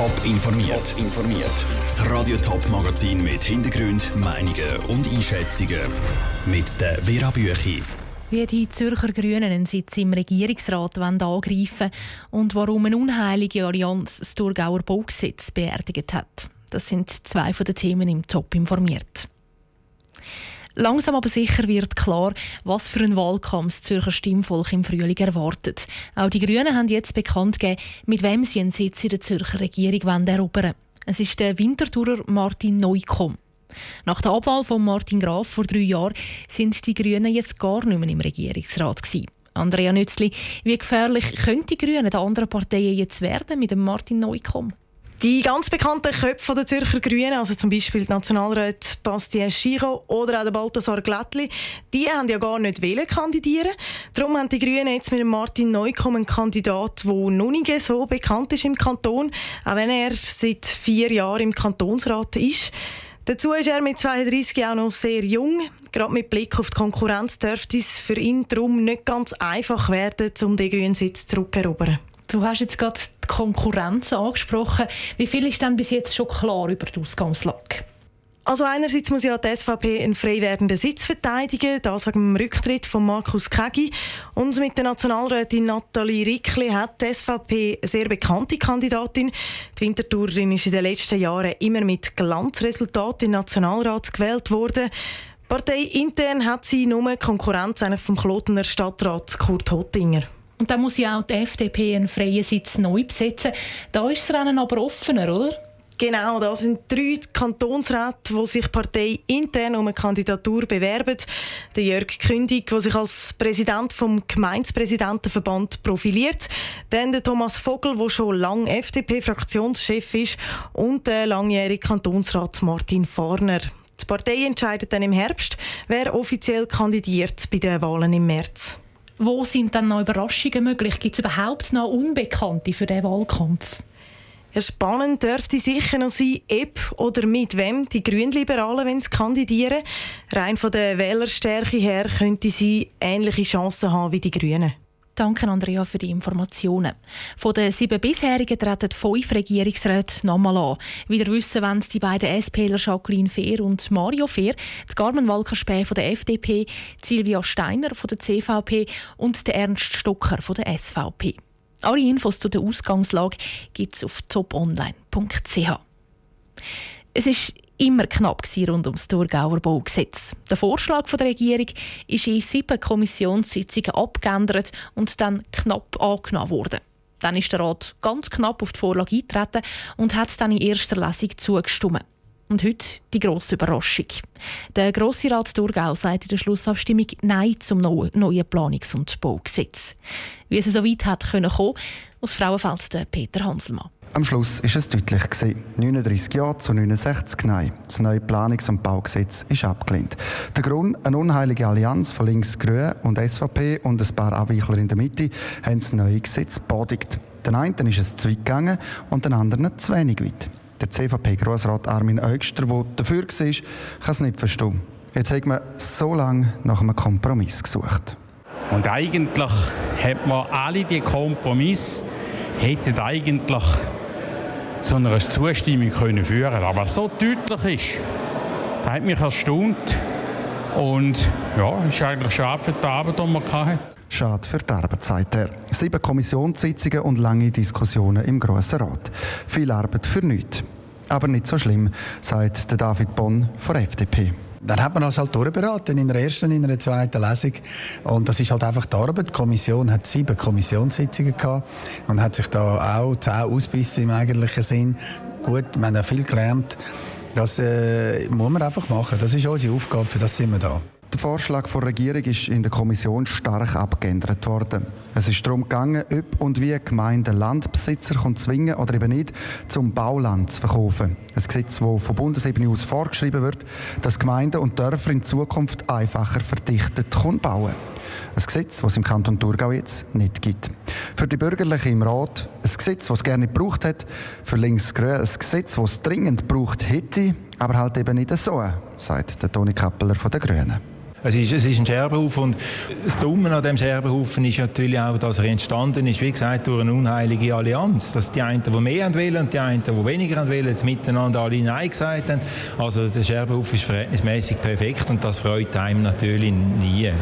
Top informiert. informiert. Das Radio Top Magazin mit Hintergrund, Meinungen und Einschätzungen mit der Vera Büchi. Wie die Zürcher Grünen einen Sitz im Regierungsrat angreifen und warum eine unheilige Allianz das Thurgauer Baugesetz beerdigt hat. Das sind zwei von den Themen im Top informiert. Langsam aber sicher wird klar, was für ein Wahlkampf das Zürcher Stimmvolk im Frühling erwartet. Auch die Grünen haben jetzt bekannt gegeben, mit wem sie einen Sitz in der Zürcher Regierung erobern wollen. Es ist der Winterthurer Martin Neukomm. Nach der Abwahl von Martin Graf vor drei Jahren sind die Grünen jetzt gar nicht mehr im Regierungsrat gewesen. Andrea Nützli, wie gefährlich können die Grünen den anderen Parteien jetzt werden mit dem Martin Neukomm? Die ganz bekannten Köpfe der Zürcher Grünen, also zum Beispiel die Nationalräte Bastien Chiro oder auch der Balthasar Glättli, die haben ja gar nicht wählen kandidieren. Darum haben die Grünen jetzt mit Martin Neukomm einen Kandidat, der noch nicht so bekannt ist im Kanton, auch wenn er seit vier Jahren im Kantonsrat ist. Dazu ist er mit 32 auch noch sehr jung. Gerade mit Blick auf die Konkurrenz dürfte es für ihn darum nicht ganz einfach werden, um den grünen Sitz zurückzuerobern. Du hast jetzt gerade die Konkurrenz angesprochen. Wie viel ist denn bis jetzt schon klar über die Ausgangslage? Also einerseits muss ja die SVP einen frei werdenden Sitz verteidigen, das wegen dem Rücktritt von Markus Kegi. Und mit der Nationalrätin Nathalie Rickli hat die SVP eine sehr bekannte Kandidatin. Die Winterthurerin ist in den letzten Jahren immer mit Glanzresultaten im Nationalrat gewählt worden. Partei intern hat sie nur Konkurrenz vom Klotener Stadtrat Kurt Hottinger. Und dann muss ja auch die FDP einen freien Sitz neu besetzen. Da ist das Rennen aber offener, oder? Genau, da sind drei Kantonsräte, die sich Partei intern um eine Kandidatur bewerben. Der Jörg Kündig, der sich als Präsident vom Gemeindepräsidentenverband profiliert. Dann der Thomas Vogel, der schon lange FDP-Fraktionschef ist. Und der langjährige Kantonsrat Martin Farner. Die Partei entscheidet dann im Herbst, wer offiziell kandidiert bei den Wahlen im März. Wo sind dann noch Überraschungen möglich? Gibt es überhaupt noch Unbekannte für diesen Wahlkampf? Ja, spannend dürfte sicher noch sein, ob oder mit wem die Grünliberalen wenn kandidieren. Rein von der Wählerstärke her könnte sie ähnliche Chancen haben wie die Grünen. Danke, Andrea, für die Informationen. Von den sieben bisherigen treten fünf Regierungsräte nochmal an. Wie ihr wissen wollen die beiden SPler Jacqueline Fehr und Mario Fehr, die Carmen Walkerspäh von der FDP, Silvia Steiner von der CVP und der Ernst Stocker von der SVP. Alle Infos zu der Ausgangslage gibt es auf toponline.ch. Es ist immer knapp rund um das Thurgauer Baugesetz. Der Vorschlag der Regierung ist in sieben Kommissionssitzungen abgeändert und dann knapp angenommen worden. Dann ist der Rat ganz knapp auf die Vorlage eingetreten und hat dann in erster Lesung zugestimmt. Und heute die grosse Überraschung. Der Grosse Rat Thurgau sagt in der Schlussabstimmung Nein zum neuen Planungs- und Baugesetz. Wie es so weit hat kommen, aus Frauenfeld Peter Hanselmann. Am Schluss ist es deutlich gewesen. 39 Ja zu 69 Nein. Das neue Planungs- und Baugesetz ist abgelehnt. Der Grund: eine unheilige Allianz von Links, Grün und SVP und ein paar Abweichler in der Mitte haben das neue Gesetz bodigt. Den einen ist es zu weit gegangen und den anderen zu wenig weit. Der CVP-Grossrat Armin Eugster, der dafür war, kann es nicht verstehen. Jetzt hat man so lange nach einem Kompromiss gesucht. Und eigentlich hat man alle die Kompromisse hätten eigentlich zu einer Zustimmung können führen Aber so deutlich ist, das hat mich erstaunt. Und ja, ist eigentlich schade für die Arbeit, die wir hatten. Schade für die Arbeitszeit. Her. Sieben Kommissionssitzungen und lange Diskussionen im Grossen Rat. Viel Arbeit für nichts. Aber nicht so schlimm, sagt David Bonn von FDP. Dann hat man das halt durchberaten, in der ersten in der zweiten Lesung. Und das ist halt einfach die Arbeit. Die Kommission hat sieben Kommissionssitzungen gehabt und hat sich da auch zehn ausbissen im eigentlichen Sinn. Gut, wir haben auch viel gelernt. Das äh, muss man einfach machen. Das ist unsere Aufgabe, für das sind wir da. Der Vorschlag der Regierung ist in der Kommission stark abgeändert worden. Es ist darum gegangen, ob und wie Gemeinden Landbesitzer zwingen oder eben nicht, zum Bauland zu verkaufen. Ein Gesetz, das von Bundesebene aus vorgeschrieben wird, dass Gemeinden und Dörfer in Zukunft einfacher verdichtet bauen ein Gesetz, das es im Kanton Thurgau jetzt nicht gibt. Für die Bürgerlichen im Rat ein Gesetz, das es gerne gebraucht hat. Für Linksgrün ein Gesetz, das es dringend gebraucht hätte, aber halt eben nicht so, sagt der Toni Kappeler von den Grünen. Es ist, es ist ein Scherbenhaufen und das Dumme an dem Scherbenhaufen ist natürlich auch, dass er entstanden ist, wie gesagt, durch eine unheilige Allianz. Dass die einen, die mehr wollen und die einen, die weniger wollen, jetzt miteinander alle Nein gesagt haben. Also der Scherbenhaufen ist verhältnismäßig perfekt und das freut einem natürlich nie.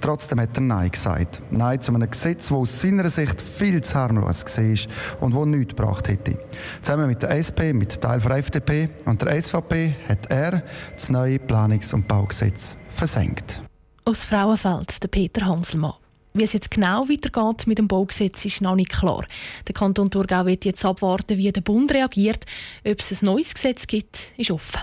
Trotzdem hat er Nein gesagt. Nein zu einem Gesetz, das aus seiner Sicht viel zu harmlos war und das nichts gebracht hätte. Zusammen mit der SP, mit Teil der FDP und der SVP hat er das neue Planungs- und Baugesetz versenkt. Aus Frauenfeld, der Peter Hanselmann. Wie es jetzt genau weitergeht mit dem Baugesetz, ist noch nicht klar. Der Kanton Thurgau wird jetzt abwarten, wie der Bund reagiert. Ob es ein neues Gesetz gibt, ist offen.